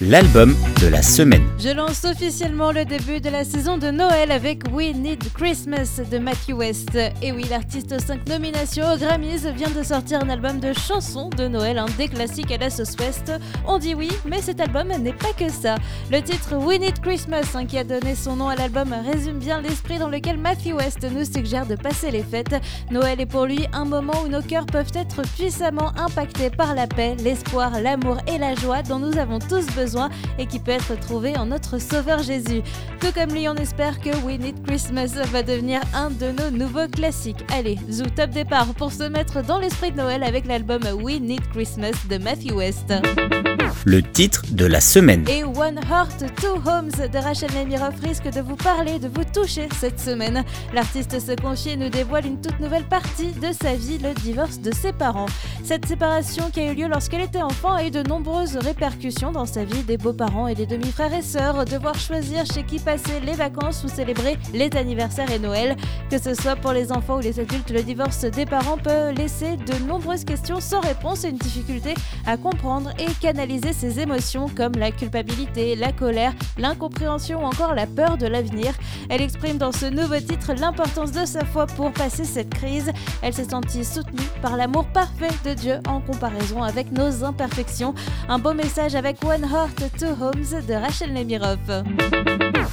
l'album de la semaine. Je lance officiellement le début de la saison de Noël avec We Need Christmas de Matthew West. Et oui, l'artiste aux 5 nominations aux Grammys vient de sortir un album de chansons de Noël, un des classiques à la sauce West. On dit oui, mais cet album n'est pas que ça. Le titre We Need Christmas, hein, qui a donné son nom à l'album, résume bien l'esprit dans lequel Matthew West nous suggère de passer les fêtes. Noël est pour lui un moment où nos cœurs peuvent être puissamment impactés par la paix, l'espoir, l'amour et la joie dont nous avons tous besoin et qui peut être trouvé en notre Sauveur Jésus. Tout comme lui, on espère que We Need Christmas va devenir un de nos nouveaux classiques. Allez, zou top départ pour se mettre dans l'esprit de Noël avec l'album We Need Christmas de Matthew West le titre de la semaine. Et One Heart, Two Homes de Rachel Nemiroff risque de vous parler, de vous toucher cette semaine. L'artiste se confie et nous dévoile une toute nouvelle partie de sa vie, le divorce de ses parents. Cette séparation qui a eu lieu lorsqu'elle était enfant a eu de nombreuses répercussions dans sa vie, des beaux-parents et des demi-frères et sœurs, devoir choisir chez qui passer les vacances ou célébrer les anniversaires et Noël. Que ce soit pour les enfants ou les adultes, le divorce des parents peut laisser de nombreuses questions sans réponse et une difficulté à comprendre et canaliser ses émotions comme la culpabilité, la colère, l'incompréhension ou encore la peur de l'avenir. Elle exprime dans ce nouveau titre l'importance de sa foi pour passer cette crise. Elle s'est sentie soutenue par l'amour parfait de Dieu en comparaison avec nos imperfections. Un beau message avec One Heart, Two Homes de Rachel Nemiroff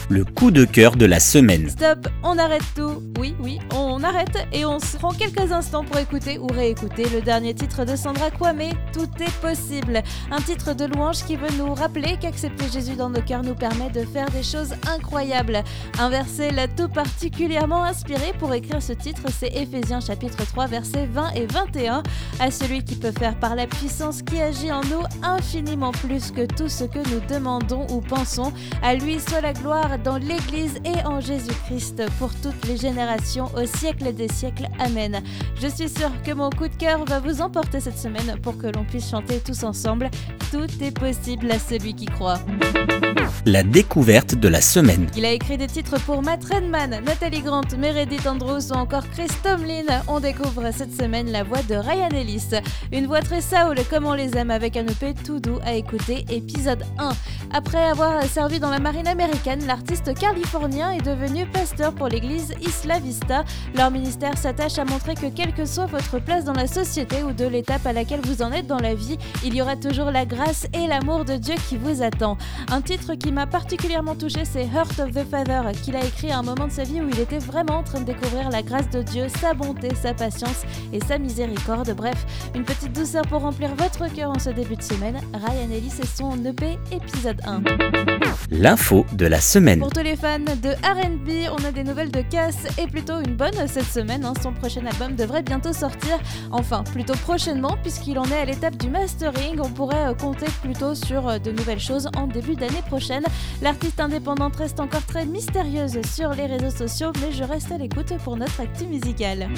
le coup de cœur de la semaine. Stop, on arrête tout. Oui, oui, on arrête et on se prend quelques instants pour écouter ou réécouter le dernier titre de Sandra Kwame, Tout est possible. Un titre de louange qui veut nous rappeler qu'accepter Jésus dans nos cœurs nous permet de faire des choses incroyables. Un verset l'a tout particulièrement inspiré pour écrire ce titre, c'est Éphésiens chapitre 3 versets 20 et 21. À celui qui peut faire par la puissance qui agit en nous infiniment plus que tout ce que nous demandons ou pensons, à lui soit la gloire dans l'Église et en Jésus-Christ pour toutes les générations au siècle des siècles. Amen. Je suis sûre que mon coup de cœur va vous emporter cette semaine pour que l'on puisse chanter tous ensemble. Est possible à celui qui croit. La découverte de la semaine. Il a écrit des titres pour Matt Redman, Nathalie Grant, Meredith Andrews ou encore Chris Tomlin. On découvre cette semaine la voix de Ryan Ellis. Une voix très saoul comme on les aime avec un EP tout doux à écouter, épisode 1. Après avoir servi dans la marine américaine, l'artiste californien est devenu pasteur pour l'église Isla Vista. Leur ministère s'attache à montrer que quelle que soit votre place dans la société ou de l'étape à laquelle vous en êtes dans la vie, il y aura toujours la grâce et l'amour de Dieu qui vous attend. Un titre qui m'a particulièrement touché, c'est Heart of the Father, qu'il a écrit à un moment de sa vie où il était vraiment en train de découvrir la grâce de Dieu, sa bonté, sa patience et sa miséricorde. Bref, une petite douceur pour remplir votre cœur en ce début de semaine. Ryan Ellis et son EP épisode L'info de la semaine. Pour tous les fans de RB, on a des nouvelles de Cass et plutôt une bonne cette semaine. Hein. Son prochain album devrait bientôt sortir. Enfin, plutôt prochainement, puisqu'il en est à l'étape du mastering. On pourrait euh, compter plutôt sur euh, de nouvelles choses en début d'année prochaine. L'artiste indépendante reste encore très mystérieuse sur les réseaux sociaux, mais je reste à l'écoute pour notre actu musicale.